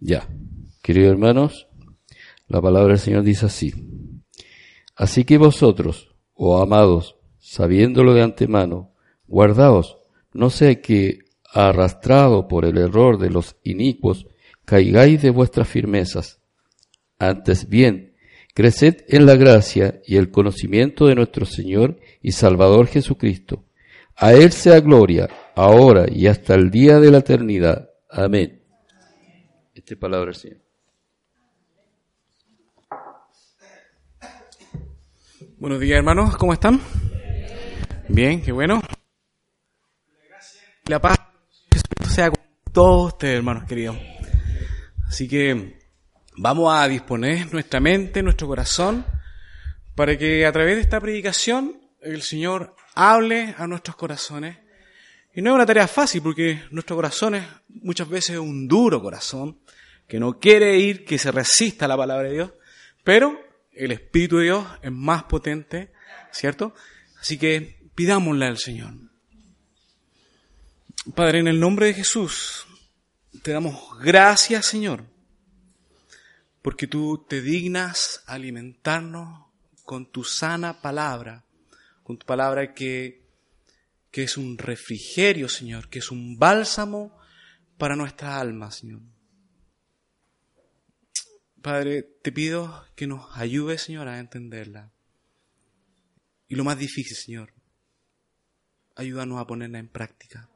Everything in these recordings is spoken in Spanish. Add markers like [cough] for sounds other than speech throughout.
Ya, queridos hermanos, la palabra del Señor dice así. Así que vosotros, oh amados, sabiéndolo de antemano, guardaos, no sea que, arrastrado por el error de los inicuos, caigáis de vuestras firmezas. Antes bien, creced en la gracia y el conocimiento de nuestro Señor y Salvador Jesucristo. A Él sea gloria, ahora y hasta el día de la eternidad. Amén. Esta palabra. Buenos días, hermanos, ¿cómo están? Bien, qué bueno. La paz sea con todos ustedes, hermanos queridos. Así que vamos a disponer nuestra mente, nuestro corazón, para que a través de esta predicación el Señor hable a nuestros corazones. Y no es una tarea fácil porque nuestro corazón es muchas veces un duro corazón que no quiere ir, que se resista a la palabra de Dios, pero el Espíritu de Dios es más potente, ¿cierto? Así que pidámosle al Señor. Padre, en el nombre de Jesús, te damos gracias, Señor, porque tú te dignas alimentarnos con tu sana palabra, con tu palabra que, que es un refrigerio, Señor, que es un bálsamo para nuestra alma, Señor. Padre, te pido que nos ayudes, Señor, a entenderla. Y lo más difícil, Señor, ayúdanos a ponerla en práctica.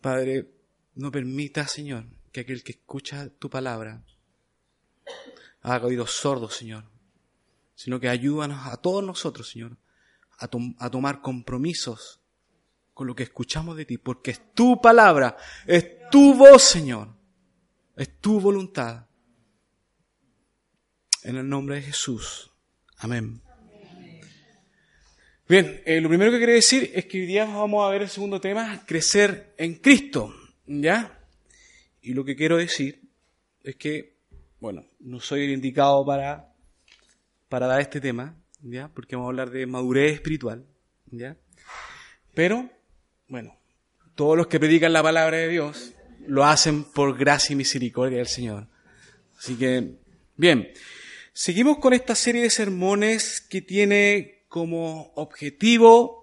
Padre, no permita, Señor, que aquel que escucha tu palabra haga oídos sordos, Señor, sino que ayúdanos a todos nosotros, Señor, a, a, tomar compromisos con lo que escuchamos de ti, porque es tu palabra, es tu voz, Señor, es tu voluntad. En el nombre de Jesús. Amén. Bien, eh, lo primero que quería decir es que hoy día vamos a ver el segundo tema, crecer en Cristo. ¿Ya? Y lo que quiero decir es que, bueno, no soy el indicado para, para dar este tema, ¿ya? Porque vamos a hablar de madurez espiritual, ¿ya? Pero, bueno, todos los que predican la palabra de Dios lo hacen por gracia y misericordia del Señor. Así que, bien, seguimos con esta serie de sermones que tiene como objetivo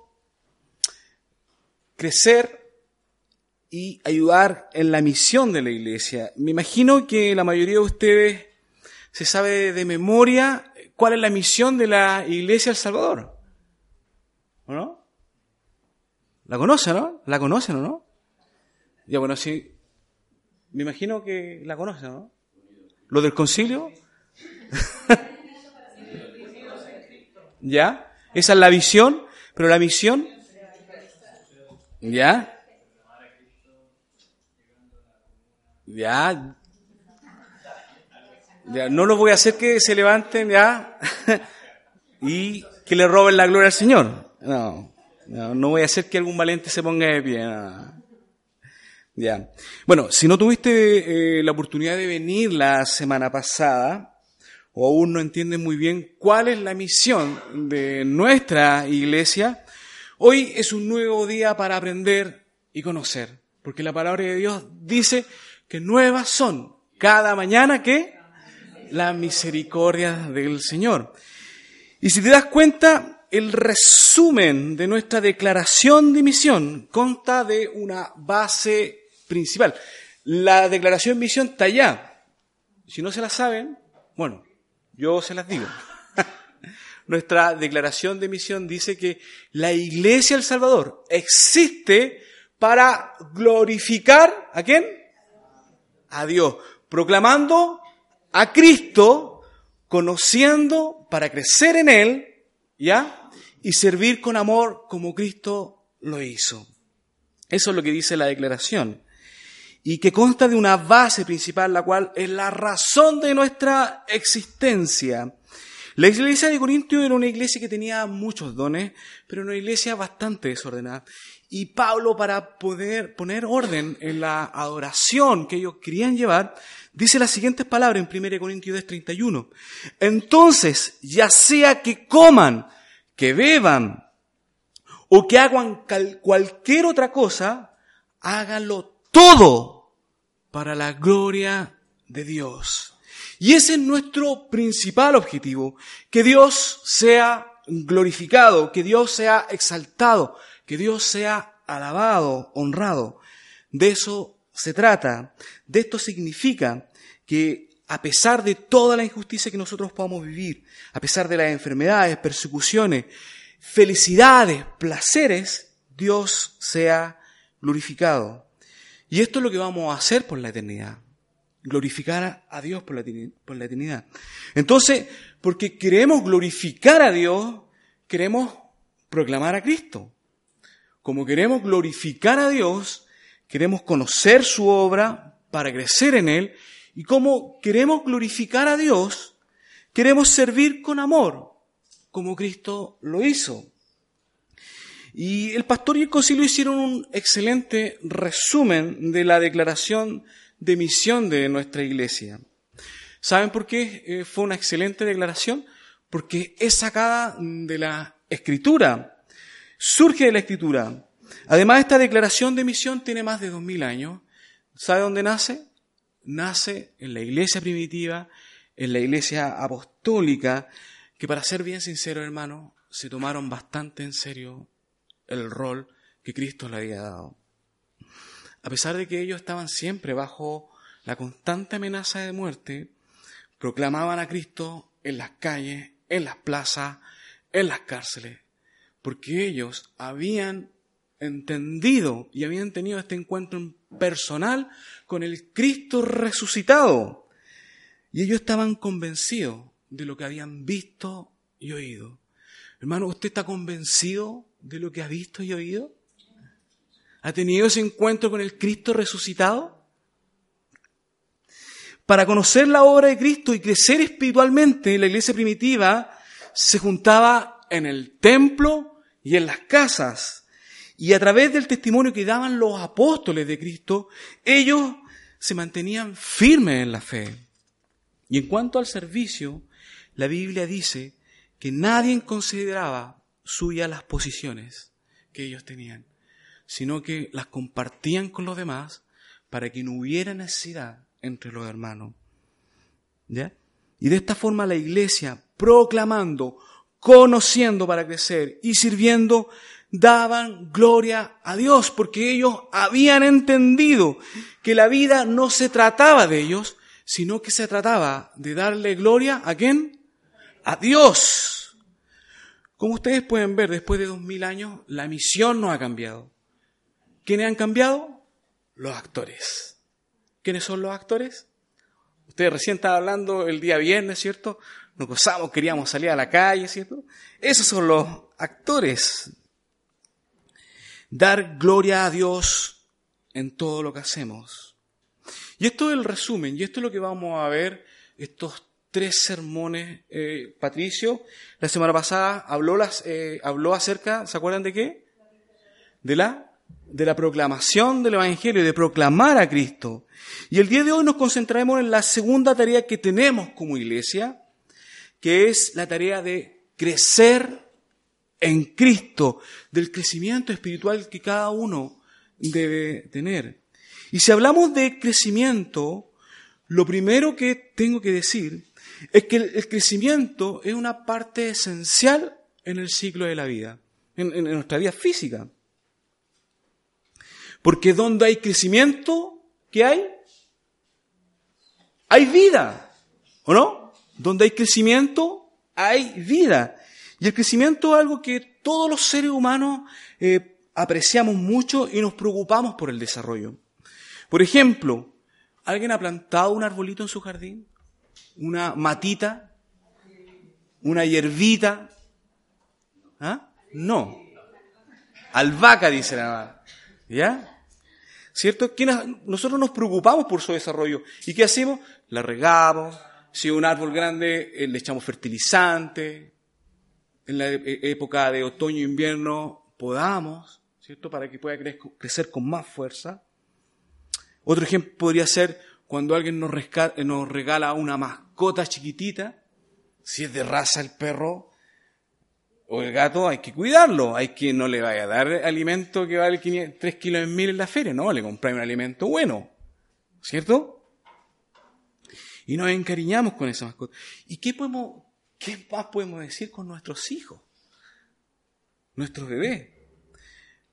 crecer y ayudar en la misión de la iglesia. Me imagino que la mayoría de ustedes se sabe de memoria cuál es la misión de la iglesia El Salvador. ¿O no? ¿La conocen, no? ¿La conocen o no? Ya bueno, sí. Me imagino que la conocen, ¿no? ¿Lo del concilio? ¿Ya? Esa es la visión, pero la misión... ¿Ya? Ya. Ya, no lo voy a hacer que se levanten ya [laughs] y que le roben la gloria al Señor. No, no, voy a hacer que algún valiente se ponga de pie. Ya. Bueno, si no tuviste eh, la oportunidad de venir la semana pasada, o aún no entiendes muy bien cuál es la misión de nuestra iglesia, hoy es un nuevo día para aprender y conocer. Porque la palabra de Dios dice que nuevas son cada mañana que la misericordia del Señor. Y si te das cuenta, el resumen de nuestra declaración de misión consta de una base principal. La declaración de misión está allá. Si no se la saben, bueno, yo se las digo. [laughs] Nuestra declaración de misión dice que la Iglesia del Salvador existe para glorificar a quién? a Dios, proclamando a Cristo, conociendo para crecer en Él, ¿ya? Y servir con amor como Cristo lo hizo. Eso es lo que dice la declaración. Y que consta de una base principal, la cual es la razón de nuestra existencia. La iglesia de Corintio era una iglesia que tenía muchos dones, pero una iglesia bastante desordenada. Y Pablo, para poder poner orden en la adoración que ellos querían llevar, dice las siguientes palabras en 1 Corintios 31. Entonces, ya sea que coman, que beban o que hagan cualquier otra cosa, háganlo todo para la gloria de Dios. Y ese es nuestro principal objetivo, que Dios sea glorificado, que Dios sea exaltado, que Dios sea alabado, honrado. De eso se trata. De esto significa que a pesar de toda la injusticia que nosotros podamos vivir, a pesar de las enfermedades, persecuciones, felicidades, placeres, Dios sea glorificado. Y esto es lo que vamos a hacer por la eternidad. Glorificar a Dios por la, por la eternidad. Entonces, porque queremos glorificar a Dios, queremos proclamar a Cristo. Como queremos glorificar a Dios, queremos conocer su obra para crecer en Él. Y como queremos glorificar a Dios, queremos servir con amor, como Cristo lo hizo. Y el pastor y el concilio hicieron un excelente resumen de la declaración de misión de nuestra iglesia. ¿Saben por qué eh, fue una excelente declaración? Porque es sacada de la escritura, surge de la escritura. Además, esta declaración de misión tiene más de dos mil años. ¿Sabe dónde nace? Nace en la iglesia primitiva, en la iglesia apostólica, que para ser bien sincero, hermano, se tomaron bastante en serio el rol que Cristo le había dado. A pesar de que ellos estaban siempre bajo la constante amenaza de muerte, proclamaban a Cristo en las calles, en las plazas, en las cárceles, porque ellos habían entendido y habían tenido este encuentro personal con el Cristo resucitado. Y ellos estaban convencidos de lo que habían visto y oído. Hermano, ¿usted está convencido de lo que ha visto y oído? ¿Ha tenido ese encuentro con el Cristo resucitado? Para conocer la obra de Cristo y crecer espiritualmente, la iglesia primitiva se juntaba en el templo y en las casas. Y a través del testimonio que daban los apóstoles de Cristo, ellos se mantenían firmes en la fe. Y en cuanto al servicio, la Biblia dice que nadie consideraba suya las posiciones que ellos tenían, sino que las compartían con los demás para que no hubiera necesidad entre los hermanos. ¿Ya? Y de esta forma la iglesia, proclamando, conociendo para crecer y sirviendo, daban gloria a Dios, porque ellos habían entendido que la vida no se trataba de ellos, sino que se trataba de darle gloria a quién? A Dios. Como ustedes pueden ver, después de dos mil años, la misión no ha cambiado. ¿Quiénes han cambiado? Los actores. ¿Quiénes son los actores? Ustedes recién estaban hablando el día viernes, ¿cierto? Nos gozamos, queríamos salir a la calle, ¿cierto? Esos son los actores. Dar gloria a Dios en todo lo que hacemos. Y esto es el resumen, y esto es lo que vamos a ver estos tres sermones, eh, Patricio. La semana pasada habló, las, eh, habló acerca, ¿se acuerdan de qué? De la, de la proclamación del Evangelio, de proclamar a Cristo. Y el día de hoy nos concentraremos en la segunda tarea que tenemos como iglesia, que es la tarea de crecer en Cristo, del crecimiento espiritual que cada uno debe tener. Y si hablamos de crecimiento, lo primero que tengo que decir es que el, crecimiento es una parte esencial en el ciclo de la vida, en, nuestra vida física. Porque donde hay crecimiento, ¿qué hay? Hay vida, ¿o no? Donde hay crecimiento, hay vida. Y el crecimiento es algo que todos los seres humanos eh, apreciamos mucho y nos preocupamos por el desarrollo. Por ejemplo, ¿alguien ha plantado un arbolito en su jardín? Una matita, una hierbita. ¿Ah? No. Albahaca, dice la mamá. ¿Ya? ¿Cierto? Nosotros nos preocupamos por su desarrollo. ¿Y qué hacemos? La regamos. Si un árbol grande, eh, le echamos fertilizante. En la e-, época de otoño e invierno, podamos, ¿cierto? Para que pueda crecer con más fuerza. Otro ejemplo podría ser cuando alguien nos, nos regala una mascota chiquitita, si es de raza el perro o el gato, hay que cuidarlo. Hay que no le vaya a dar alimento que vale 3 kilos en mil en la feria, no, le compráis un alimento bueno, ¿cierto? y nos encariñamos con esa mascota. ¿Y qué, podemos, qué más podemos decir con nuestros hijos? Nuestros bebés.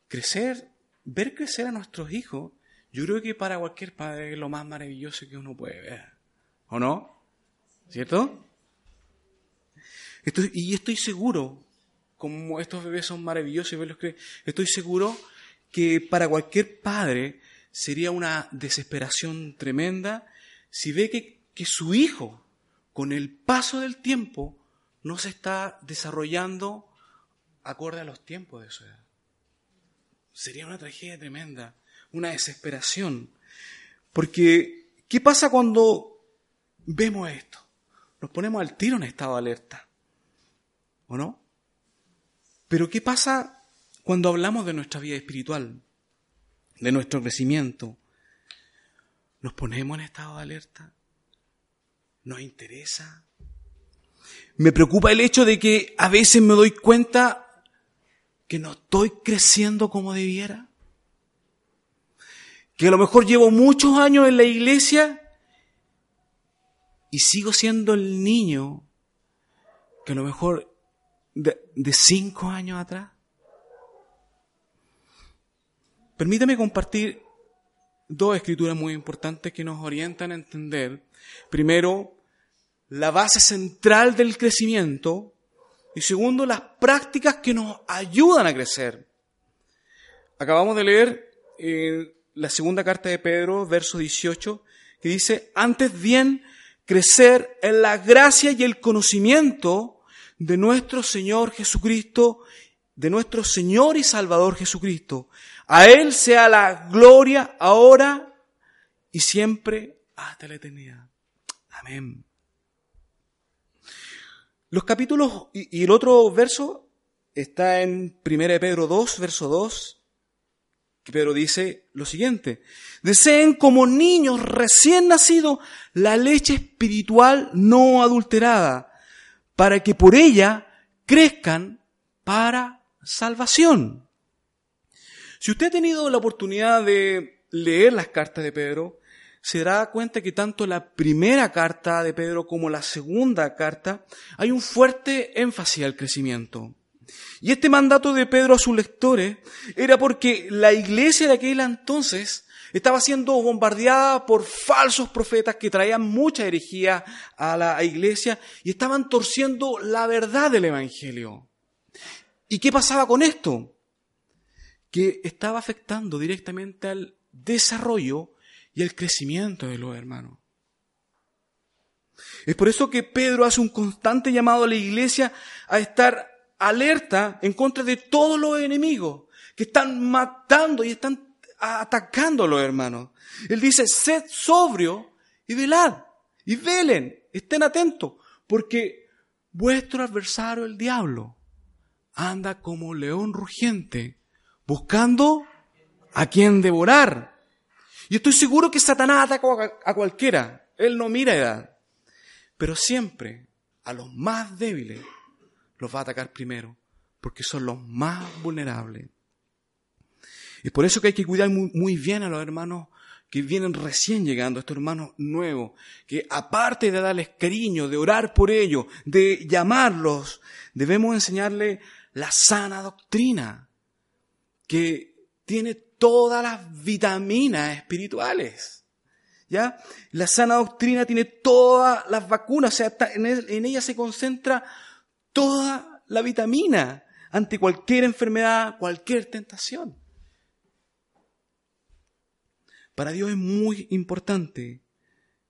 Crecer, ver crecer a nuestros hijos, yo creo que para cualquier padre es lo más maravilloso que uno puede ver. ¿O no? ¿Cierto? y estoy seguro, como estos bebés son maravillosos y verlos que estoy seguro que para cualquier padre sería una desesperación tremenda si ve que, que su hijo, con el paso del tiempo, no se está desarrollando acorde a los tiempos de su edad. Sería una tragedia tremenda, una desesperación. Porque, ¿qué pasa cuando vemos esto? Nos ponemos al tiro en estado de alerta. ¿O no? Pero ¿qué pasa cuando hablamos de nuestra vida espiritual, de nuestro crecimiento? ¿Nos ponemos en estado de alerta? ¿Nos interesa? Me preocupa el hecho de que a veces me doy cuenta que no estoy creciendo como debiera. Que a lo mejor llevo muchos años en la iglesia y sigo siendo el niño que a lo mejor de, cinco años atrás. Permítame compartir dos escrituras muy importantes que nos orientan a entender, primero, la base central del crecimiento y segundo, las prácticas que nos ayudan a crecer. Acabamos de leer eh, la segunda carta de Pedro, verso 18, que dice, antes bien, crecer en la gracia y el conocimiento de nuestro Señor Jesucristo, de nuestro Señor y Salvador Jesucristo. A Él sea la gloria ahora y siempre hasta la eternidad. Amén. Los capítulos y, el otro verso está en 1 Pedro 2, verso 2, que Pedro dice lo siguiente, deseen como niños recién nacidos la leche espiritual no adulterada para que por ella crezcan para salvación. Si usted ha tenido la oportunidad de leer las cartas de Pedro, se dará cuenta que tanto la primera carta de Pedro como la segunda carta hay un fuerte énfasis al crecimiento. Y este mandato de Pedro a sus lectores era porque la iglesia de aquel entonces estaba siendo bombardeada por falsos profetas que traían mucha herejía a la iglesia y estaban torciendo la verdad del Evangelio. ¿Y qué pasaba con esto? Que estaba afectando directamente al desarrollo y el crecimiento de los hermanos. Es por eso que Pedro hace un constante llamado a la iglesia a estar alerta en contra de todos los enemigos que están matando y están atacándolo, hermano. Él dice, sed sobrio y velad, y velen, estén atentos, porque vuestro adversario, el diablo, anda como león rugiente, buscando a quien devorar. Y estoy seguro que Satanás ataca a cualquiera, él no mira edad, pero siempre a los más débiles los va a atacar primero, porque son los más vulnerables. Y por eso que hay que cuidar muy, bien a los hermanos que vienen recién llegando, estos hermanos nuevos, que aparte de darles cariño, de orar por ellos, de llamarlos, debemos enseñarles la sana doctrina, que tiene todas las vitaminas espirituales. ¿Ya? La sana doctrina tiene todas las vacunas, o sea, en ella se concentra toda la vitamina ante cualquier enfermedad, cualquier tentación. Para Dios es muy importante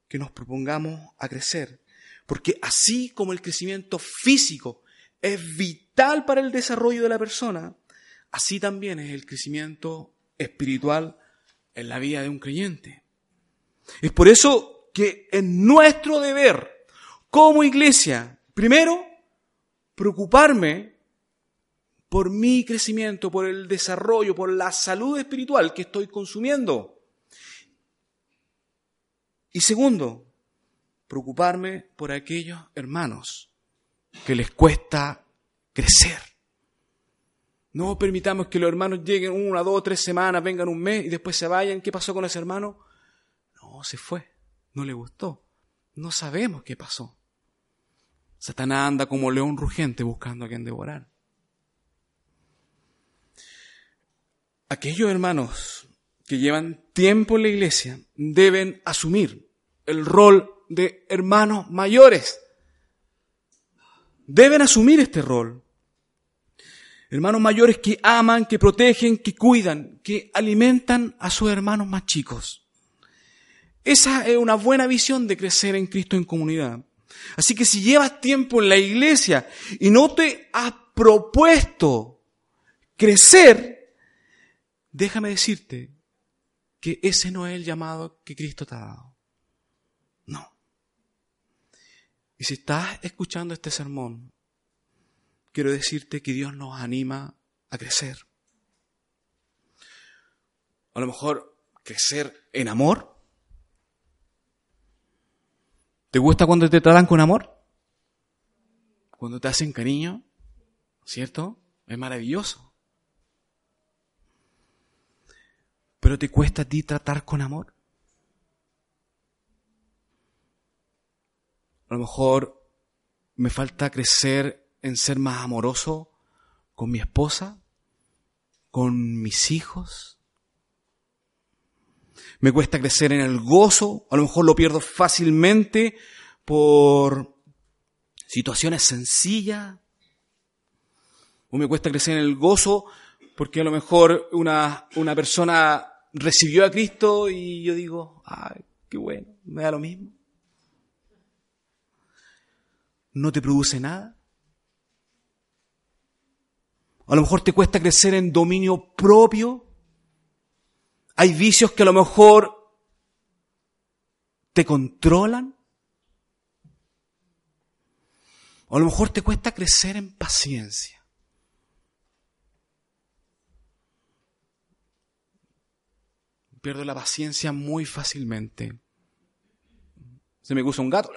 que nos propongamos a crecer, porque así como el crecimiento físico es vital para el desarrollo de la persona, así también es el crecimiento espiritual en la vida de un creyente. Es por eso que es nuestro deber como iglesia, primero, preocuparme por mi crecimiento, por el desarrollo, por la salud espiritual que estoy consumiendo. Y segundo, preocuparme por aquellos hermanos que les cuesta crecer. No permitamos que los hermanos lleguen una, dos, tres semanas, vengan un mes y después se vayan. ¿Qué pasó con ese hermano? No, se fue. No le gustó. No sabemos qué pasó. Satanás anda como león rugente buscando a quien devorar. Aquellos hermanos que llevan tiempo en la iglesia deben asumir el rol de hermanos mayores. Deben asumir este rol. Hermanos mayores que aman, que protegen, que cuidan, que alimentan a sus hermanos más chicos. Esa es una buena visión de crecer en Cristo en comunidad. Así que si llevas tiempo en la iglesia y no te has propuesto crecer, déjame decirte que ese no es el llamado que Cristo te ha dado. No. Y si estás escuchando este sermón, quiero decirte que Dios nos anima a crecer. A lo mejor crecer en amor, ¿Te gusta cuando te tratan con amor? Cuando te hacen cariño, ¿cierto? Es maravilloso. Pero te cuesta a ti tratar con amor. A lo mejor me falta crecer en ser más amoroso con mi esposa, con mis hijos. Me cuesta crecer en el gozo, a lo mejor lo pierdo fácilmente por situaciones sencillas. O me cuesta crecer en el gozo porque a lo mejor una, una persona recibió a Cristo y yo digo, ay, qué bueno, me da lo mismo. No te produce nada. A lo mejor te cuesta crecer en dominio propio hay vicios que a lo mejor te controlan. O a lo mejor te cuesta crecer en paciencia. Pierdo la paciencia muy fácilmente. Se me gusta un gato.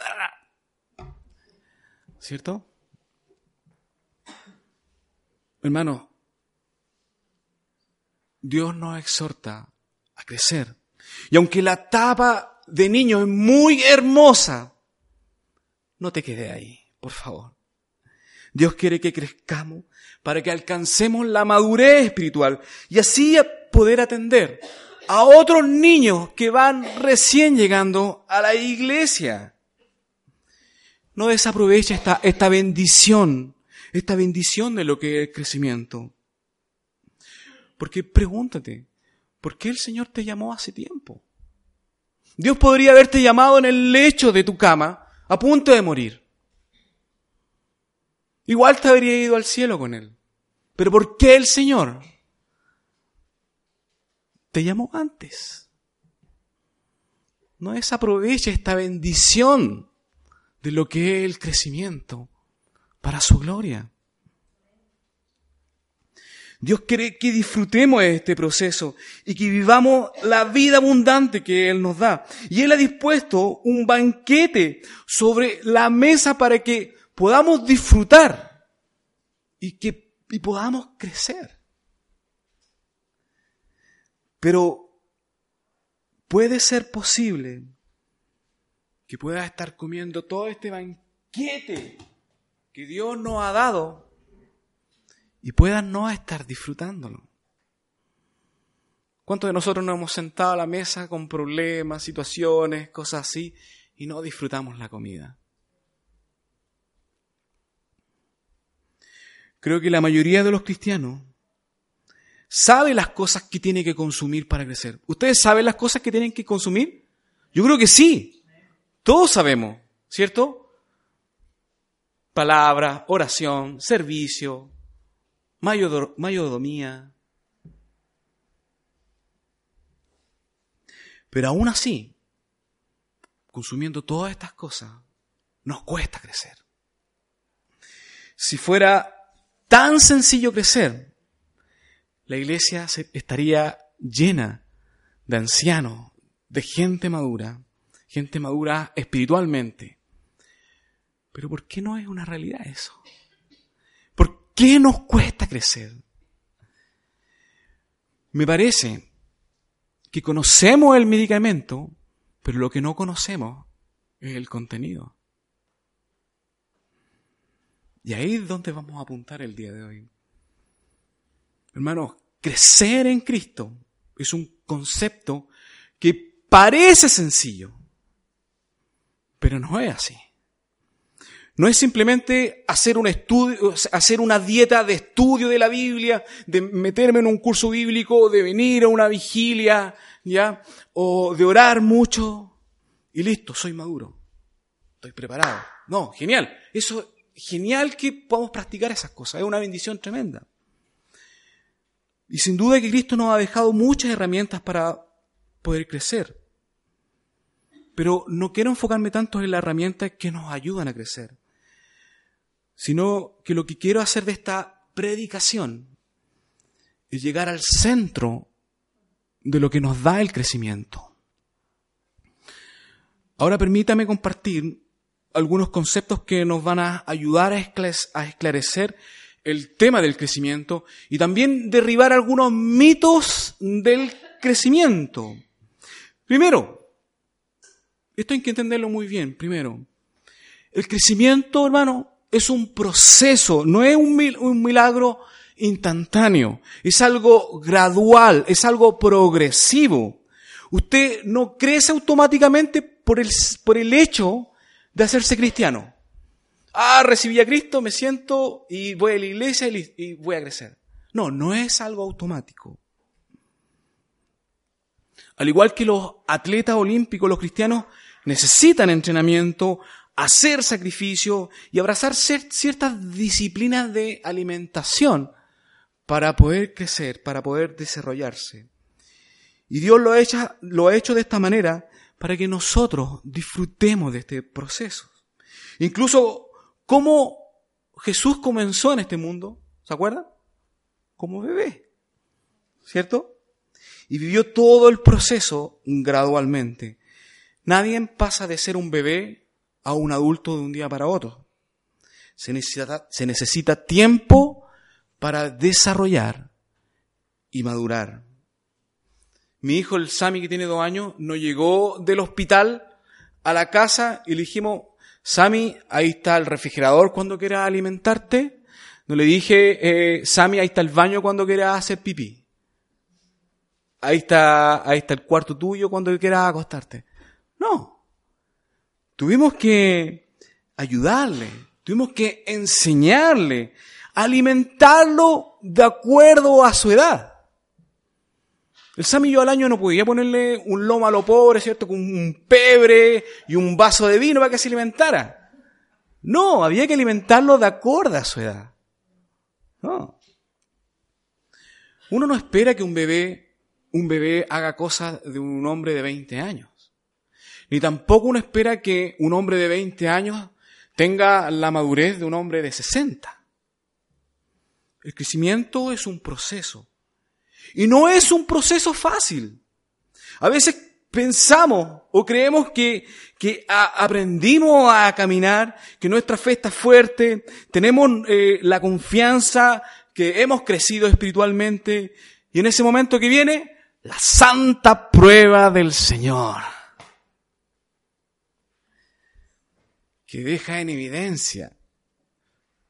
¿Cierto? Hermano, Dios nos exhorta a crecer. Y aunque la etapa de niño es muy hermosa, no te quede ahí, por favor. Dios quiere que crezcamos para que alcancemos la madurez espiritual y así poder atender a otros niños que van recién llegando a la iglesia. No desaprovecha esta, esta bendición, esta bendición de lo que es el crecimiento. Porque pregúntate, ¿Por qué el Señor te llamó hace tiempo? Dios podría haberte llamado en el lecho de tu cama, a punto de morir. Igual te habría ido al cielo con Él. Pero ¿por qué el Señor te llamó antes? No desaprovecha esta bendición de lo que es el crecimiento para su gloria. Dios quiere que disfrutemos este proceso y que vivamos la vida abundante que Él nos da. Y Él ha dispuesto un banquete sobre la mesa para que podamos disfrutar y que y podamos crecer. Pero puede ser posible que puedas estar comiendo todo este banquete que Dios nos ha dado y puedan no estar disfrutándolo. ¿Cuántos de nosotros nos hemos sentado a la mesa con problemas, situaciones, cosas así, y no disfrutamos la comida? Creo que la mayoría de los cristianos sabe las cosas que tiene que consumir para crecer. ¿Ustedes saben las cosas que tienen que consumir? Yo creo que sí. Todos sabemos, ¿cierto? Palabra, oración, servicio, mayordomía. Pero aún así, consumiendo todas estas cosas, nos cuesta crecer. Si fuera tan sencillo crecer, la iglesia estaría llena de ancianos, de gente madura, gente madura espiritualmente. Pero ¿por qué no es una realidad eso? Qué nos cuesta crecer? Me parece que conocemos el medicamento, pero lo que no conocemos es el contenido. Y ahí es donde vamos a apuntar el día de hoy. Hermanos, crecer en Cristo es un concepto que parece sencillo, pero no es así. No es simplemente hacer un estudio, hacer una dieta de estudio de la Biblia, de meterme en un curso bíblico, de venir a una vigilia, ¿ya? O de orar mucho y listo, soy maduro. Estoy preparado. No, genial. Eso, genial que podamos practicar esas cosas. Es una bendición tremenda. Y sin duda que Cristo nos ha dejado muchas herramientas para poder crecer. Pero no quiero enfocarme tanto en las herramientas que nos ayudan a crecer, sino que lo que quiero hacer de esta predicación es llegar al centro de lo que nos da el crecimiento. Ahora permítame compartir algunos conceptos que nos van a ayudar a esclarecer el tema del crecimiento y también derribar algunos mitos del crecimiento. Primero, esto hay que entenderlo muy bien, primero, el crecimiento, hermano, es un proceso, no es un milagro instantáneo, es algo gradual, es algo progresivo. Usted no crece automáticamente por el, por el hecho de hacerse cristiano. Ah, recibí a Cristo, me siento y voy a la iglesia y voy a crecer. No, no es algo automático. Al igual que los atletas olímpicos, los cristianos necesitan entrenamiento, hacer sacrificio y abrazar ciertas disciplinas de alimentación para poder crecer, para poder desarrollarse. Y Dios lo ha, hecho, lo ha hecho de esta manera para que nosotros disfrutemos de este proceso. Incluso cómo Jesús comenzó en este mundo, ¿se acuerdan? Como bebé, ¿cierto? Y vivió todo el proceso gradualmente. Nadie pasa de ser un bebé a un adulto de un día para otro. Se necesita, se necesita tiempo para desarrollar y madurar. Mi hijo, el Sami, que tiene dos años, no llegó del hospital a la casa y le dijimos, Sami, ahí está el refrigerador cuando quieras alimentarte. No le dije, eh, Sami, ahí está el baño cuando quieras hacer pipí. Ahí está, ahí está el cuarto tuyo cuando quieras acostarte. No. Tuvimos que ayudarle, tuvimos que enseñarle, alimentarlo de acuerdo a su edad. El samillo al año no podía ponerle un lomo a lo pobre, ¿cierto? Con un pebre y un vaso de vino para que se alimentara. No, había que alimentarlo de acuerdo a su edad. No. Uno no espera que un bebé, un bebé haga cosas de un hombre de 20 años. Ni tampoco uno espera que un hombre de 20 años tenga la madurez de un hombre de 60. El crecimiento es un proceso. Y no es un proceso fácil. A veces pensamos o creemos que, que aprendimos a caminar, que nuestra fe está fuerte, tenemos eh, la confianza que hemos crecido espiritualmente y en ese momento que viene la santa prueba del Señor. Que deja en evidencia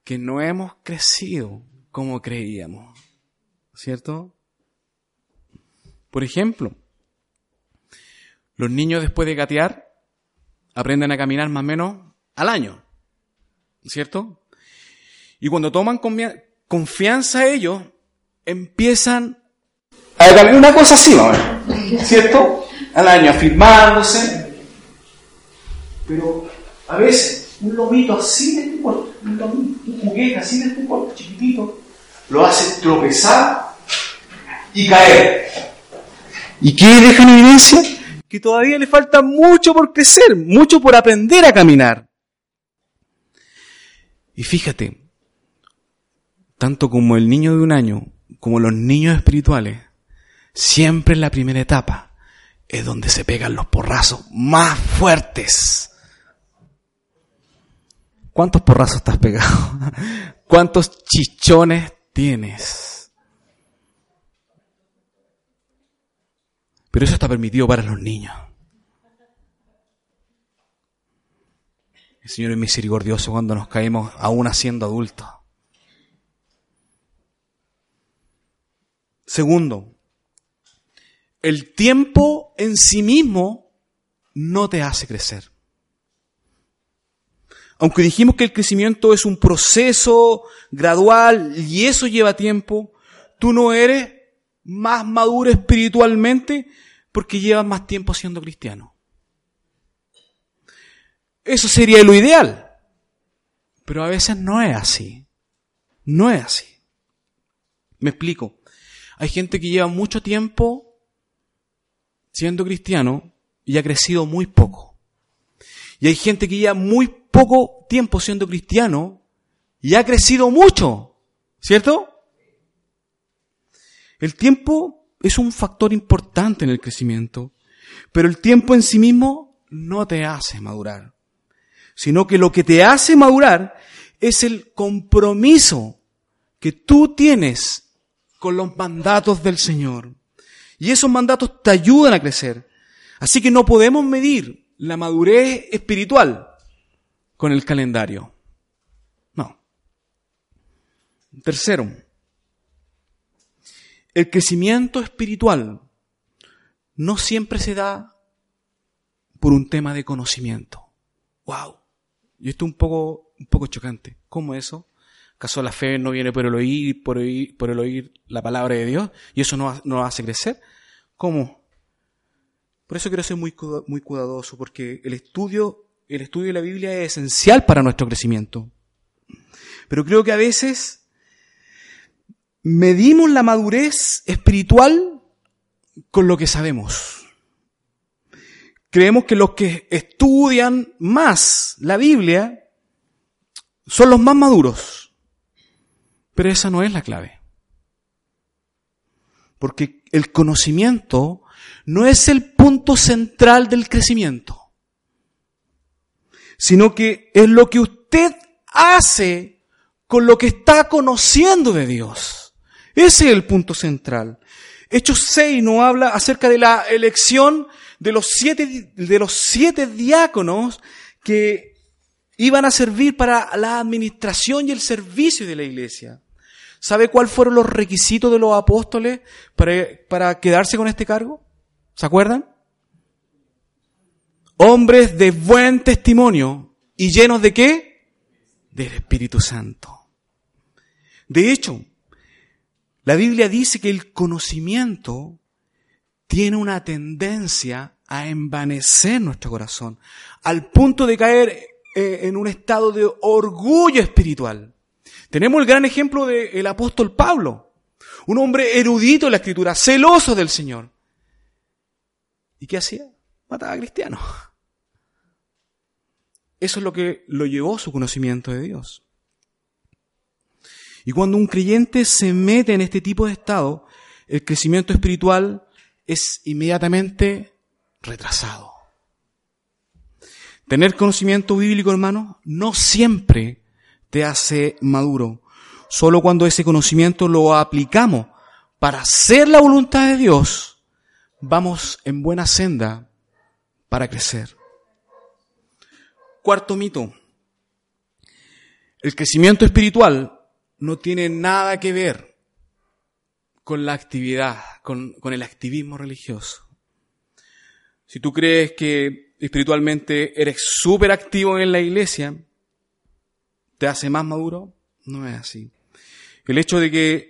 que no hemos crecido como creíamos. ¿Cierto? Por ejemplo, los niños después de gatear aprenden a caminar más o menos al año, ¿cierto? Y cuando toman confianza ellos, empiezan a hacer una cosa así, ¿cierto? Al año, afirmándose. Pero a veces un lomito así de este un, un juguete así de este chiquitito, lo hace tropezar y caer. ¿Y qué deja en evidencia? Que todavía le falta mucho por crecer, mucho por aprender a caminar. Y fíjate, tanto como el niño de un año, como los niños espirituales, siempre en la primera etapa es donde se pegan los porrazos más fuertes. ¿Cuántos porrazos estás pegado? [laughs] ¿Cuántos chichones tienes? Pero eso está permitido para los niños. El Señor es misericordioso cuando nos caemos aún siendo adultos. Segundo, el tiempo en sí mismo no te hace crecer. Aunque dijimos que el crecimiento es un proceso gradual y eso lleva tiempo, tú no eres más maduro espiritualmente porque llevas más tiempo siendo cristiano. Eso sería lo ideal. Pero a veces no es así. No es así. Me explico. Hay gente que lleva mucho tiempo siendo cristiano y ha crecido muy poco. Y hay gente que lleva muy poco tiempo siendo cristiano y ha crecido mucho. ¿Cierto? El tiempo es un factor importante en el crecimiento, pero el tiempo en sí mismo no te hace madurar, sino que lo que te hace madurar es el compromiso que tú tienes con los mandatos del Señor. Y esos mandatos te ayudan a crecer. Así que no podemos medir la madurez espiritual con el calendario. No. Tercero, el crecimiento espiritual no siempre se da por un tema de conocimiento. ¡Wow! Y esto es un poco, un poco chocante. ¿Cómo eso? ¿Acaso la fe no viene por el oír, por oír, por el oír la palabra de Dios? ¿Y eso no, nos hace crecer? ¿Cómo? Por eso quiero ser muy, muy cuidadoso, porque el estudio, el estudio de la Biblia es esencial para nuestro crecimiento. Pero creo que a veces medimos la madurez espiritual con lo que sabemos. Creemos que los que estudian más la Biblia son los más maduros. Pero esa no es la clave. Porque el conocimiento no es el punto central del crecimiento, sino que es lo que usted hace con lo que está conociendo de Dios. Ese es el punto central. Hechos 6 nos habla acerca de la elección de los siete, de los siete diáconos que iban a servir para la administración y el servicio de la iglesia. ¿Sabe cuáles fueron los requisitos de los apóstoles para, para quedarse con este cargo? ¿Se acuerdan? Hombres de buen testimonio y llenos de qué? Del Espíritu Santo. De hecho, la Biblia dice que el conocimiento tiene una tendencia a envanecer nuestro corazón, al punto de caer eh, en un estado de orgullo espiritual. Tenemos el gran ejemplo del apóstol Pablo, un hombre erudito en la escritura, celoso del Señor. ¿Y qué hacía? Mataba a cristianos. Eso es lo que lo llevó a su conocimiento de Dios. Y cuando un creyente se mete en este tipo de estado, el crecimiento espiritual es inmediatamente retrasado. Tener conocimiento bíblico, hermano, no siempre te hace maduro. Solo cuando ese conocimiento lo aplicamos para hacer la voluntad de Dios, vamos en buena senda para crecer. Cuarto mito. El crecimiento espiritual no tiene nada que ver con la actividad, con, el activismo religioso. Si tú crees que espiritualmente eres súper activo en la iglesia, te hace más maduro, no es así. El hecho de que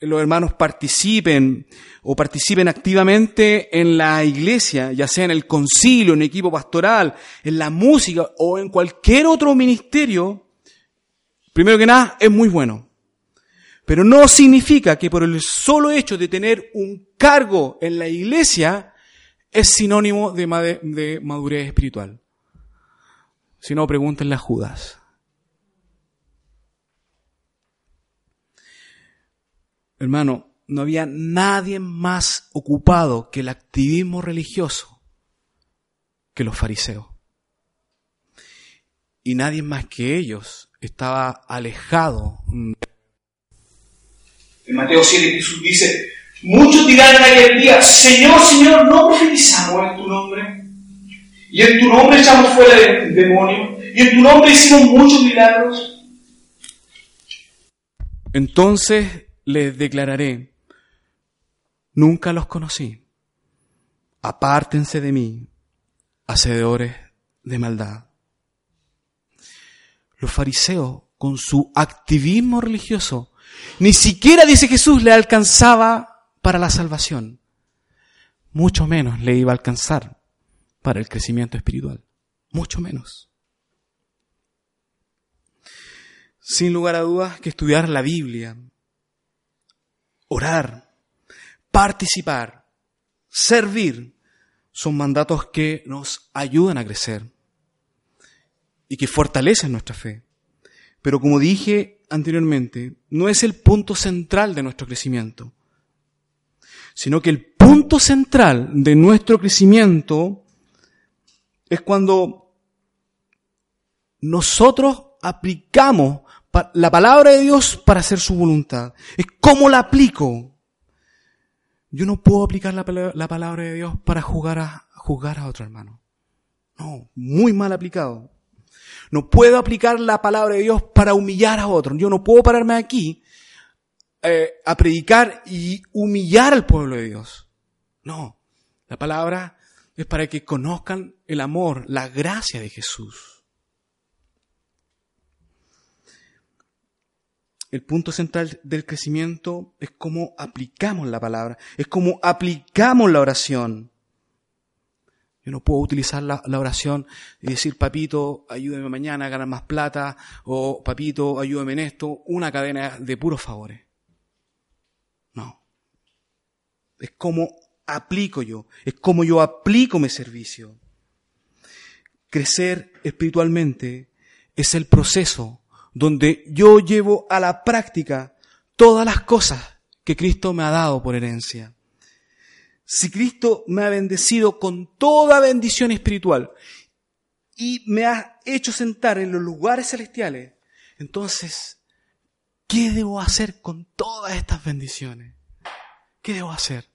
los hermanos participen o participen activamente en la iglesia, ya sea en el concilio, en el equipo pastoral, en la música o en cualquier otro ministerio, primero que nada, es muy bueno. Pero no significa que por el solo hecho de tener un cargo en la iglesia es sinónimo de, madurez espiritual. Si no, pregúntenle a Judas. Hermano, no había nadie más ocupado que el activismo religioso que los fariseos. Y nadie más que ellos estaba alejado. En Mateo 7 Jesús dice, muchos dirán en aquel día, Señor, Señor, ¿no profetizamos en tu nombre? Y en tu nombre echamos fuera del demonio, y en tu nombre hicimos muchos milagros. Entonces les declararé, nunca los conocí. Apártense de mí, hacedores de maldad. Los fariseos, con su activismo religioso, ni siquiera, dice Jesús, le alcanzaba para la salvación. Mucho menos le iba a alcanzar para el crecimiento espiritual. Mucho menos. Sin lugar a dudas que estudiar la Biblia, orar, participar, servir, son mandatos que nos ayudan a crecer y que fortalecen nuestra fe. Pero como dije anteriormente, no es el punto central de nuestro crecimiento, sino que el punto central de nuestro crecimiento es cuando nosotros aplicamos la palabra de Dios para hacer su voluntad. Es cómo la aplico. Yo no puedo aplicar la, palabra de Dios para jugar a, juzgar a otro hermano. No, muy mal aplicado. No puedo aplicar la palabra de Dios para humillar a otro. Yo no puedo pararme aquí eh, a predicar y humillar al pueblo de Dios. No, la palabra es para que conozcan el amor, la gracia de Jesús. El punto central del crecimiento es cómo aplicamos la palabra, es cómo aplicamos la oración. Yo no puedo utilizar la, oración y decir, papito, ayúdeme mañana a ganar más plata, o papito, ayúdeme en esto, una cadena de puros favores. No. Es como aplico yo, es como yo aplico mi servicio. Crecer espiritualmente es el proceso donde yo llevo a la práctica todas las cosas que Cristo me ha dado por herencia. Si Cristo me ha bendecido con toda bendición espiritual y me ha hecho sentar en los lugares celestiales, entonces, ¿qué debo hacer con todas estas bendiciones? ¿Qué debo hacer?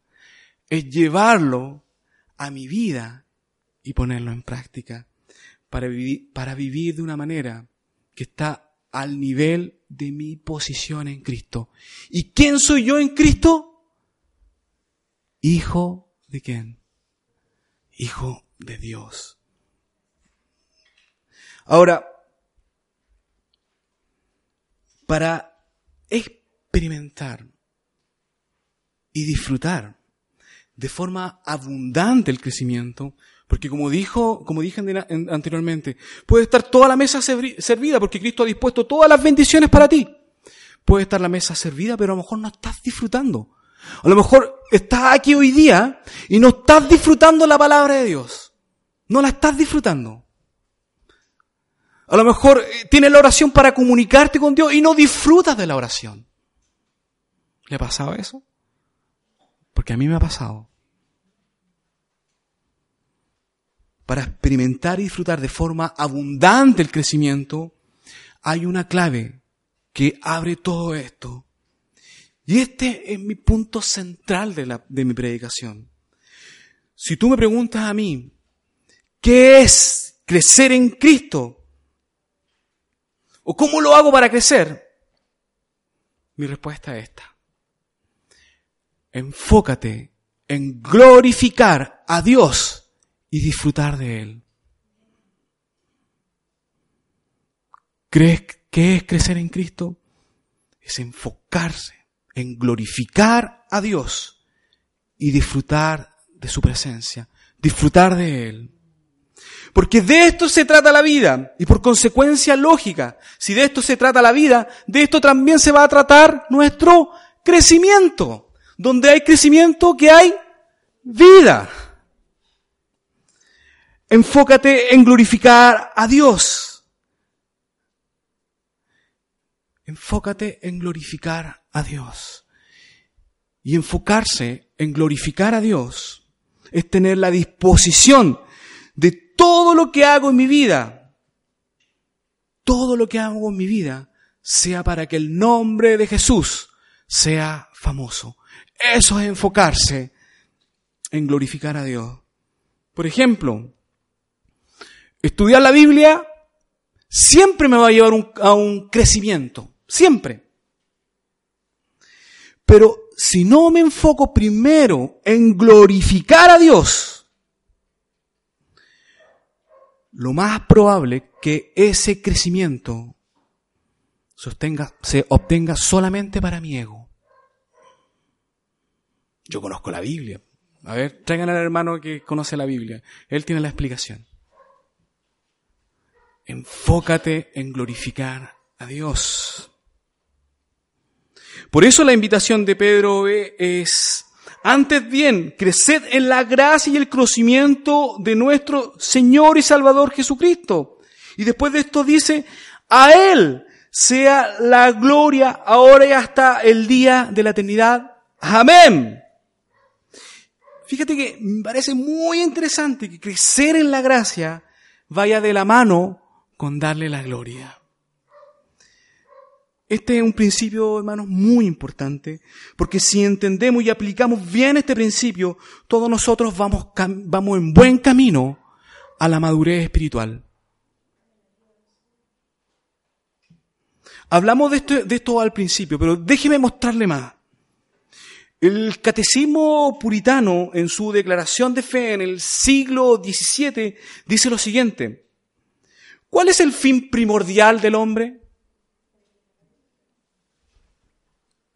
Es llevarlo a mi vida y ponerlo en práctica para vivir, para vivir de una manera que está al nivel de mi posición en Cristo. ¿Y quién soy yo en Cristo? Hijo de quién? Hijo de Dios. Ahora, para experimentar y disfrutar de forma abundante el crecimiento, porque como dijo, como dije anteriormente, puede estar toda la mesa servida porque Cristo ha dispuesto todas las bendiciones para ti. Puede estar la mesa servida, pero a lo mejor no estás disfrutando. A lo mejor estás aquí hoy día y no estás disfrutando la palabra de Dios. No la estás disfrutando. A lo mejor eh, tienes la oración para comunicarte con Dios y no disfrutas de la oración. ¿Le ha pasado eso? Porque a mí me ha pasado. Para experimentar y disfrutar de forma abundante el crecimiento, hay una clave que abre todo esto. Y este es mi punto central de, la, de mi predicación. Si tú me preguntas a mí, ¿qué es crecer en Cristo? ¿O cómo lo hago para crecer? Mi respuesta es esta. Enfócate en glorificar a Dios y disfrutar de Él. ¿Crees que es crecer en Cristo? Es enfocarse en glorificar a Dios y disfrutar de su presencia, disfrutar de Él. Porque de esto se trata la vida y por consecuencia lógica, si de esto se trata la vida, de esto también se va a tratar nuestro crecimiento. Donde hay crecimiento, que hay vida. Enfócate en glorificar a Dios. Enfócate en glorificar a Dios. Y enfocarse en glorificar a Dios es tener la disposición de todo lo que hago en mi vida, todo lo que hago en mi vida, sea para que el nombre de Jesús sea famoso. Eso es enfocarse en glorificar a Dios. Por ejemplo, Estudiar la Biblia siempre me va a llevar a un crecimiento. Siempre. Pero si no me enfoco primero en glorificar a Dios, lo más probable que ese crecimiento se obtenga solamente para mi ego. Yo conozco la Biblia. A ver, traigan al hermano que conoce la Biblia. Él tiene la explicación. Enfócate en glorificar a Dios. Por eso la invitación de Pedro es, antes bien, creced en la gracia y el conocimiento de nuestro Señor y Salvador Jesucristo. Y después de esto dice, a Él sea la gloria ahora y hasta el día de la eternidad. Amén. Fíjate que me parece muy interesante que crecer en la gracia vaya de la mano con darle la gloria. Este es un principio, hermanos, muy importante, porque si entendemos y aplicamos bien este principio, todos nosotros vamos, vamos en buen camino a la madurez espiritual. Hablamos de esto, de esto al principio, pero déjeme mostrarle más. El catecismo puritano, en su declaración de fe en el siglo XVII, dice lo siguiente. ¿Cuál es el fin primordial del hombre?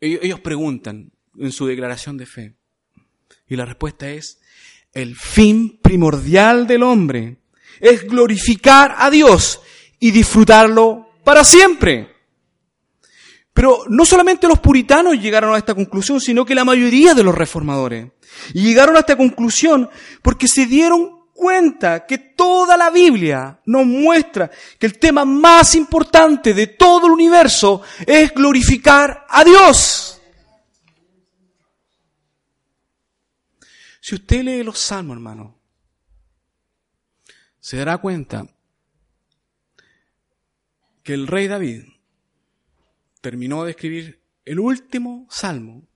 Ellos preguntan en su declaración de fe. Y la respuesta es, el fin primordial del hombre es glorificar a Dios y disfrutarlo para siempre. Pero no solamente los puritanos llegaron a esta conclusión, sino que la mayoría de los reformadores. Llegaron a esta conclusión porque se dieron cuenta que toda la Biblia nos muestra que el tema más importante de todo el universo es glorificar a Dios. Si usted lee los salmos, hermano, se dará cuenta que el rey David terminó de escribir el último salmo.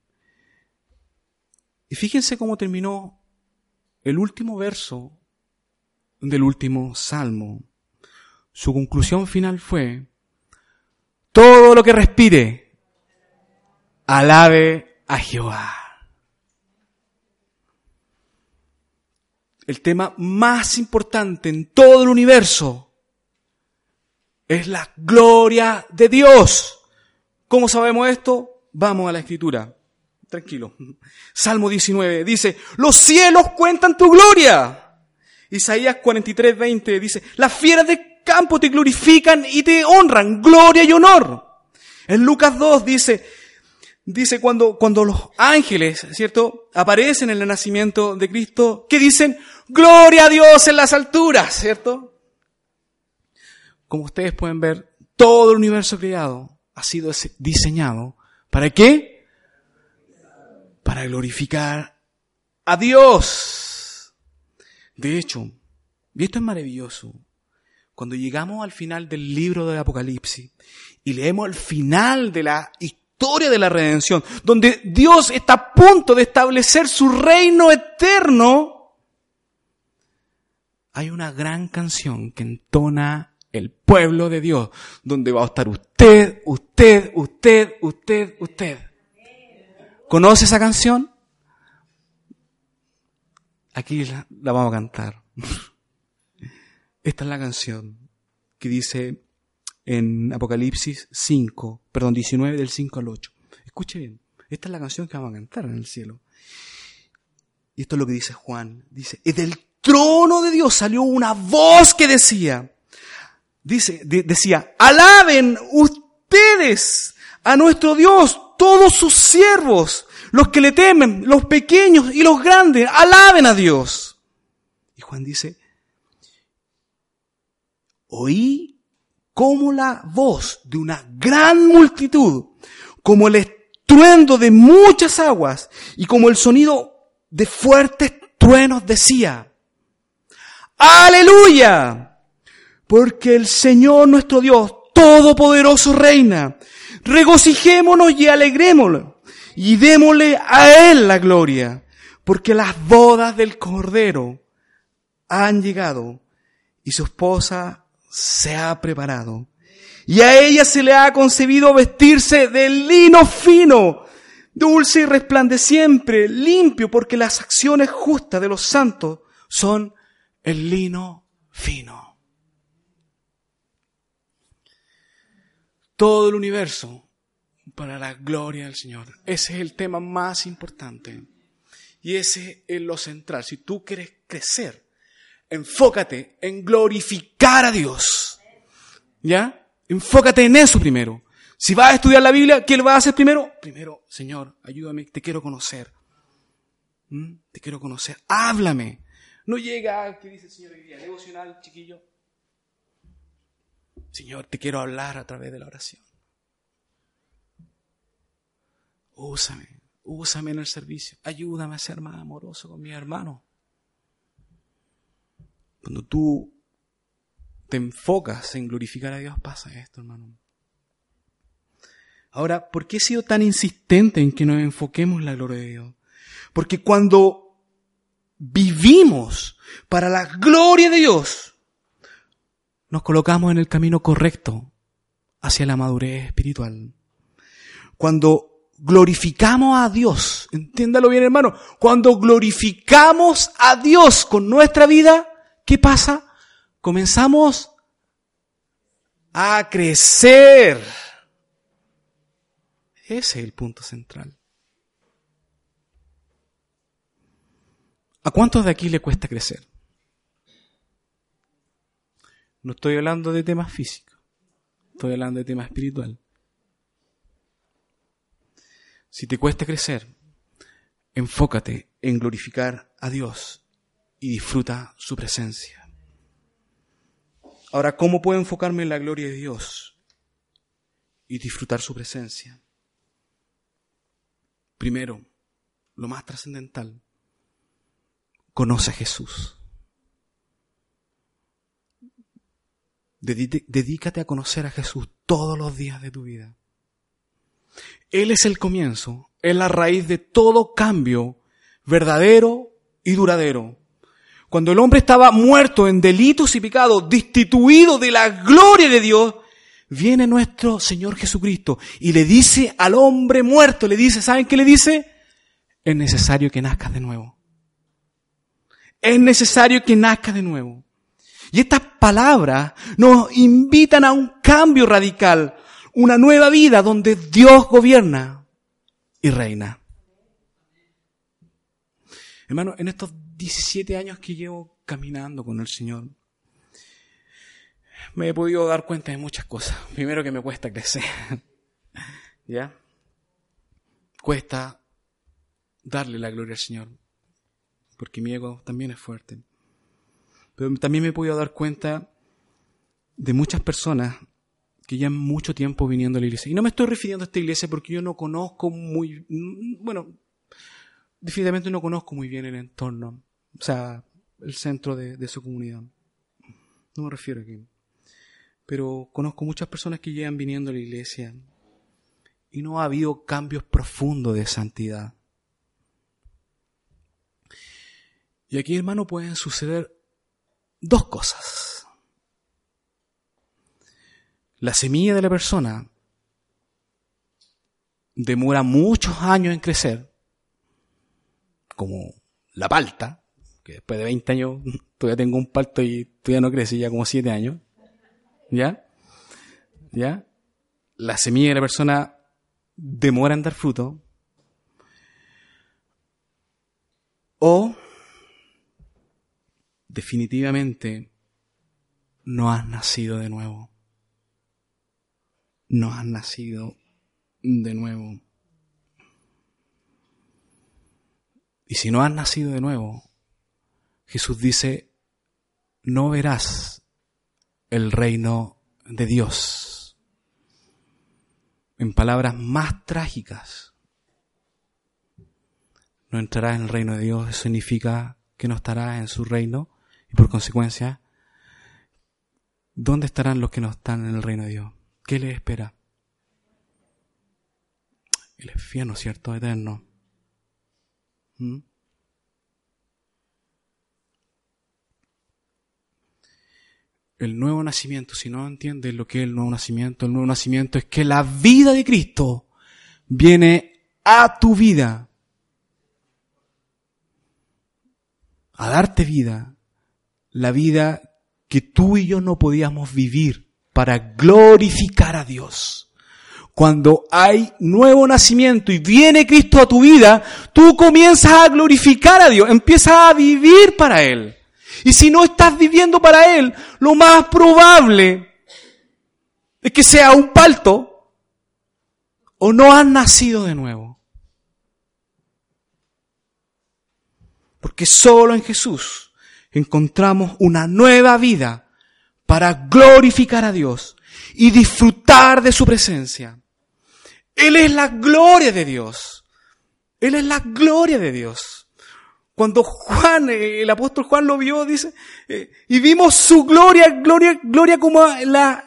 Y fíjense cómo terminó el último verso del último salmo. Su conclusión final fue, todo lo que respire, alabe a Jehová. El tema más importante en todo el universo es la gloria de Dios. ¿Cómo sabemos esto? Vamos a la escritura. Tranquilo. Salmo 19 dice, los cielos cuentan tu gloria. Isaías 43, 20 dice, las fieras de campo te glorifican y te honran, gloria y honor. En Lucas 2 dice, dice cuando, cuando los ángeles, ¿cierto? Aparecen en el nacimiento de Cristo, que dicen, gloria a Dios en las alturas, ¿cierto? Como ustedes pueden ver, todo el universo creado ha sido diseñado. ¿Para qué? Para glorificar a Dios. De hecho, y esto es maravilloso, cuando llegamos al final del libro del Apocalipsis y leemos el final de la historia de la redención, donde Dios está a punto de establecer su reino eterno, hay una gran canción que entona el pueblo de Dios, donde va a estar usted, usted, usted, usted, usted. ¿Conoce esa canción? Aquí la, vamos a cantar. [laughs] Esta es la canción que dice en Apocalipsis 5, perdón, 19 del 5 al 8. Escuche bien, esta es la canción que vamos a cantar en el cielo. Y esto es lo que dice Juan. Dice, y del trono de Dios salió una voz que decía, dice, decía, alaben ustedes a nuestro Dios, todos sus siervos, los que le temen, los pequeños y los grandes, alaben a Dios. Y Juan dice, oí como la voz de una gran multitud, como el estruendo de muchas aguas y como el sonido de fuertes truenos decía, aleluya porque el Señor nuestro Dios Todopoderoso reina. Regocijémonos y alegrémonos y démosle a Él la gloria, porque las bodas del Cordero han llegado y su esposa se ha preparado. Y a ella se le ha concebido vestirse de lino fino, dulce y resplandeciente, limpio, porque las acciones justas de los santos son el lino fino. Todo el universo para la gloria del Señor. Ese es el tema más importante. Y ese es lo central. Si tú quieres crecer, enfócate en glorificar a Dios. ¿Ya? Enfócate en eso primero. Si vas a estudiar la Biblia, ¿qué vas a hacer primero? Primero, Señor, ayúdame, te quiero conocer. ¿Mm? Te quiero conocer. Háblame. No llega, ¿qué dice el Señor hoy día? Devocional, chiquillo. Señor, te quiero hablar a través de la oración. Úsame, úsame en el servicio. Ayúdame a ser más amoroso con mi hermano. Cuando tú te enfocas en glorificar a Dios, pasa esto, hermano. Ahora, ¿por qué he sido tan insistente en que nos enfoquemos en la gloria de Dios? Porque cuando vivimos para la gloria de Dios, nos colocamos en el camino correcto hacia la madurez espiritual. Cuando glorificamos a Dios, entiéndalo bien hermano, cuando glorificamos a Dios con nuestra vida, ¿qué pasa? Comenzamos a crecer. Ese es el punto central. ¿A cuántos de aquí le cuesta crecer? No estoy hablando de temas físicos, estoy hablando de temas espiritual. Si te cuesta crecer, enfócate en glorificar a Dios y disfruta su presencia. Ahora, ¿cómo puedo enfocarme en la gloria de Dios y disfrutar su presencia? Primero, lo más trascendental, conoce a Jesús. Dedícate a conocer a Jesús todos los días de tu vida. Él es el comienzo, es la raíz de todo cambio verdadero y duradero. Cuando el hombre estaba muerto en delitos y pecados, destituido de la gloria de Dios, viene nuestro Señor Jesucristo y le dice al hombre muerto, le dice, ¿saben qué le dice? Es necesario que nazcas de nuevo. Es necesario que nazcas de nuevo. Y estas palabras nos invitan a un cambio radical, una nueva vida donde Dios gobierna y reina. Hermano, en estos 17 años que llevo caminando con el Señor, me he podido dar cuenta de muchas cosas. Primero que me cuesta crecer. [laughs] ¿Ya? Cuesta darle la gloria al Señor. Porque mi ego también es fuerte. Pero también me he podido dar cuenta de muchas personas que llevan mucho tiempo viniendo a la iglesia. Y no me estoy refiriendo a esta iglesia porque yo no conozco muy, bueno, definitivamente no conozco muy bien el entorno, o sea, el centro de, su comunidad. No me refiero aquí. Pero conozco muchas personas que llevan viniendo a la iglesia y no ha habido cambios profundos de santidad. Y aquí, hermano, pueden suceder dos cosas. La semilla de la persona demora muchos años en crecer, como la palta, que después de 20 años [laughs] todavía tengo un palto y todavía no crece, ya como 7 años. ¿Ya? ¿Ya? La semilla de la persona demora en dar fruto. O definitivamente no has nacido de nuevo no has nacido de nuevo. Y si no has nacido de nuevo, Jesús dice, no verás el reino de Dios. En palabras más trágicas, no entrarás en el reino de Dios, eso significa que no estarás en su reino y por consecuencia, ¿dónde estarán los que no están en el reino de Dios? ¿Qué le espera? El infierno, ¿cierto? Eterno. ¿Mm? el nuevo nacimiento, si no entiendes lo que es el nuevo nacimiento, el nuevo nacimiento es que la vida de Cristo viene a tu vida, a darte vida, la vida que tú y yo no podíamos vivir para glorificar a Dios. Cuando hay nuevo nacimiento y viene Cristo a tu vida, tú comienzas a glorificar a Dios, empiezas a vivir para Él. Y si no estás viviendo para Él, lo más probable es que sea un palto o no has nacido de nuevo. Porque solo en Jesús encontramos una nueva vida para glorificar a Dios y disfrutar de su presencia. Él es la gloria de Dios. Él es la gloria de Dios. Cuando Juan, eh, el apóstol Juan lo vio, dice, eh, y vimos su gloria, gloria, gloria como, la,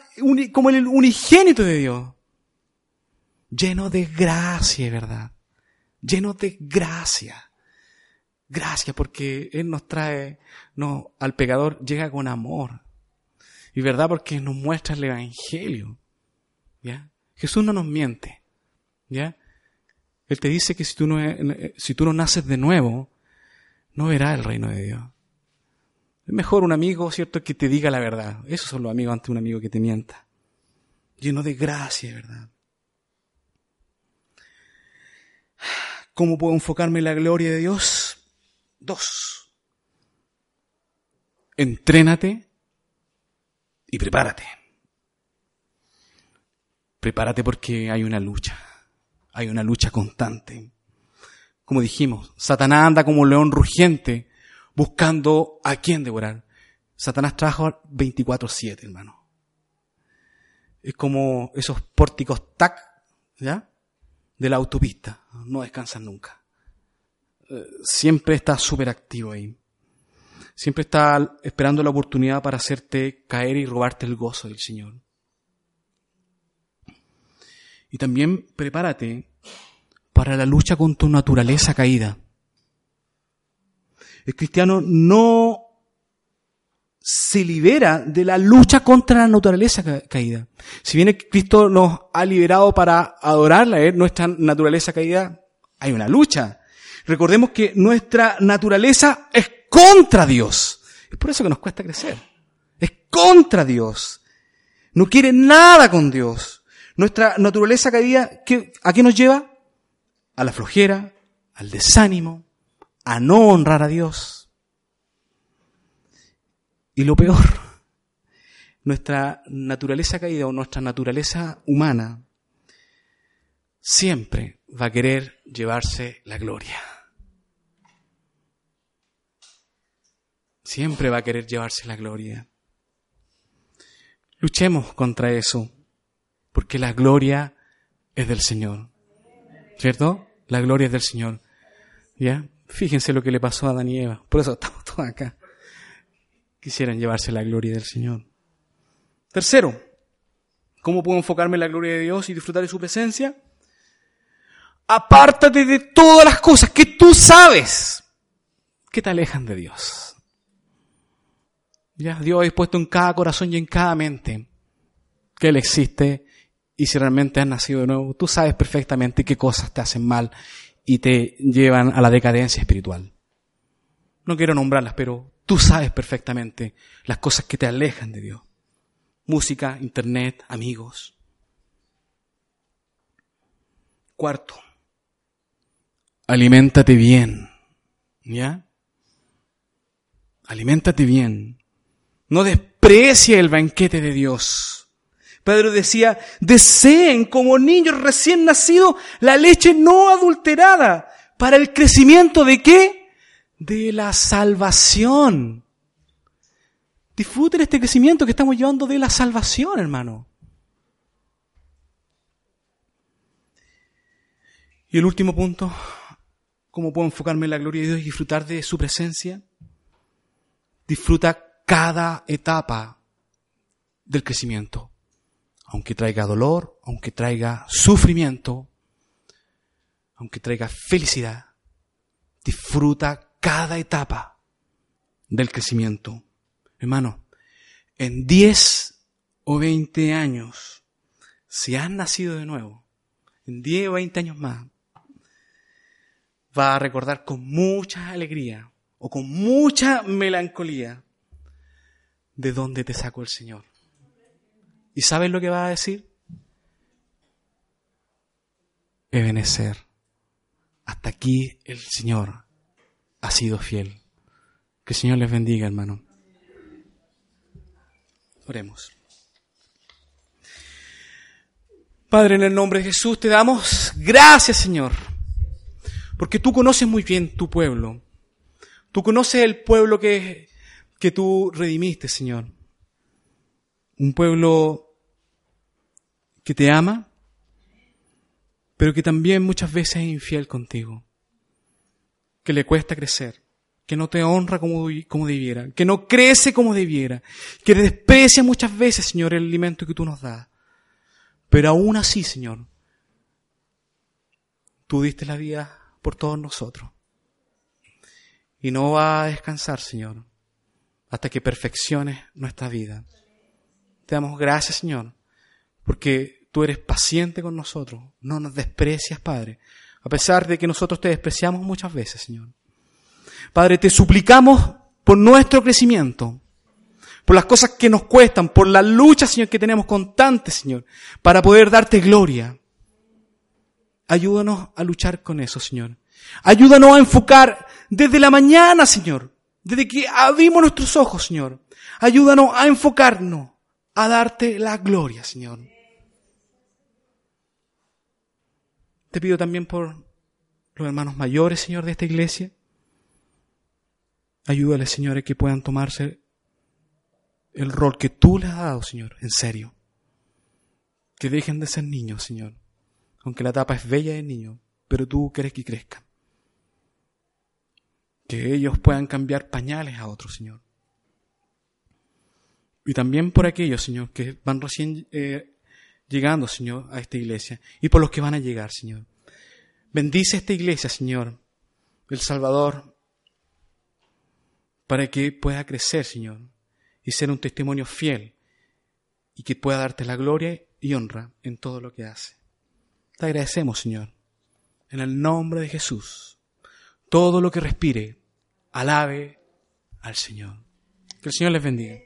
como el unigénito de Dios. Lleno de gracia, ¿verdad? Lleno de gracia. Gracia porque Él nos trae, no, al pecador llega con amor. Y verdad porque nos muestra el Evangelio. ¿Ya? Jesús no nos miente. ¿Ya? Él te dice que si tú no, si tú no naces de nuevo, no verás el reino de Dios. Es mejor un amigo, ¿cierto?, que te diga la verdad. Esos son los amigos ante un amigo que te mienta. Lleno de gracia, ¿verdad? ¿Cómo puedo enfocarme en la gloria de Dios? Dos. Entrénate y prepárate. Prepárate porque hay una lucha. Hay una lucha constante. Como dijimos, Satanás anda como un león rugiente buscando a quién devorar. Satanás trabaja 24-7, hermano. Es como esos pórticos tac, ¿ya? De la autopista. No descansan nunca. Eh, siempre está súper activo ahí. Siempre está esperando la oportunidad para hacerte caer y robarte el gozo del Señor. Y también prepárate para la lucha con tu naturaleza caída. El cristiano no se libera de la lucha contra la naturaleza caída. Si bien Cristo nos ha liberado para adorarla, nuestra naturaleza caída, hay una lucha. Recordemos que nuestra naturaleza es contra Dios. Es por eso que nos cuesta crecer. Es contra Dios. No quiere nada con Dios. Nuestra naturaleza caída, ¿a qué nos lleva? A la flojera, al desánimo, a no honrar a Dios. Y lo peor, [laughs] nuestra naturaleza caída o nuestra naturaleza humana siempre va a querer llevarse la gloria. Siempre va a querer llevarse la gloria. Luchemos contra eso porque la gloria es del Señor. ¿Cierto? La gloria es del Señor. ¿Ya? Fíjense lo que le pasó a Adán y Eva. Por eso estamos todos acá. Quisieran llevarse la gloria del Señor. Tercero, ¿cómo puedo enfocarme en la gloria de Dios y disfrutar de su presencia? Apártate de todas las cosas que tú sabes que te alejan de Dios. Ya, Dios ha dispuesto en cada corazón y en cada mente que Él existe y si realmente has nacido de nuevo, tú sabes perfectamente qué cosas te hacen mal y te llevan a la decadencia espiritual. No quiero nombrarlas, pero tú sabes perfectamente las cosas que te alejan de Dios. Música, internet, amigos. Cuarto, aliméntate bien. ¿Ya? Aliméntate bien. No desprecie el banquete de Dios. Pedro decía, deseen como niños recién nacidos la leche no adulterada para el crecimiento de qué? De la salvación. Disfruten este crecimiento que estamos llevando de la salvación, hermano. Y el último punto, ¿cómo puedo enfocarme en la gloria de Dios y disfrutar de su presencia? Disfruta cada etapa del crecimiento aunque traiga dolor, aunque traiga sufrimiento, aunque traiga felicidad, disfruta cada etapa del crecimiento. Hermano, en 10 o 20 años, si has nacido de nuevo, en 10 o 20 años más, va a recordar con mucha alegría o con mucha melancolía de dónde te sacó el Señor. ¿Y sabes lo que va a decir? Ebenecer. Hasta aquí el Señor ha sido fiel. Que el Señor les bendiga, hermano. Oremos. Padre, en el nombre de Jesús te damos gracias, Señor, porque tú conoces muy bien tu pueblo. Tú conoces el pueblo que, que tú redimiste, Señor. Un pueblo que te ama, pero que también muchas veces es infiel contigo, que le cuesta crecer, que no te honra como, debiera, que no crece como debiera, que desprecia muchas veces, Señor, el alimento que tú nos das. Pero aún así, Señor, tú diste la vida por todos nosotros. Y no va a descansar, Señor, hasta que perfecciones nuestra vida. Te damos gracias, Señor, porque tú eres paciente con nosotros, no nos desprecias, Padre, a pesar de que nosotros te despreciamos muchas veces, Señor. Padre, te suplicamos por nuestro crecimiento, por las cosas que nos cuestan, por la lucha, Señor, que tenemos constante, Señor, para poder darte gloria. Ayúdanos a luchar con eso, Señor. Ayúdanos a enfocar desde la mañana, Señor, desde que abrimos nuestros ojos, Señor. Ayúdanos a enfocarnos, a darte la gloria, Señor. Te pido también por los hermanos mayores, Señor, de esta iglesia. Ayúdale, Señor, a que puedan tomarse el rol que tú les has dado, Señor, en serio. Que dejen de ser niños, Señor. Aunque la etapa es bella de niño, pero tú quieres que crezcan. Que ellos puedan cambiar pañales a otros, Señor. Y también por aquellos, Señor, que van recién eh, llegando, Señor, a esta iglesia. Y por los que van a llegar, Señor. Bendice esta iglesia, Señor. El Salvador para que pueda crecer, Señor, y ser un testimonio fiel y que pueda darte la gloria y honra en todo lo que hace. Te agradecemos, Señor, en el nombre de Jesús. Todo lo que respire, alabe al Señor. Que el Señor les bendiga.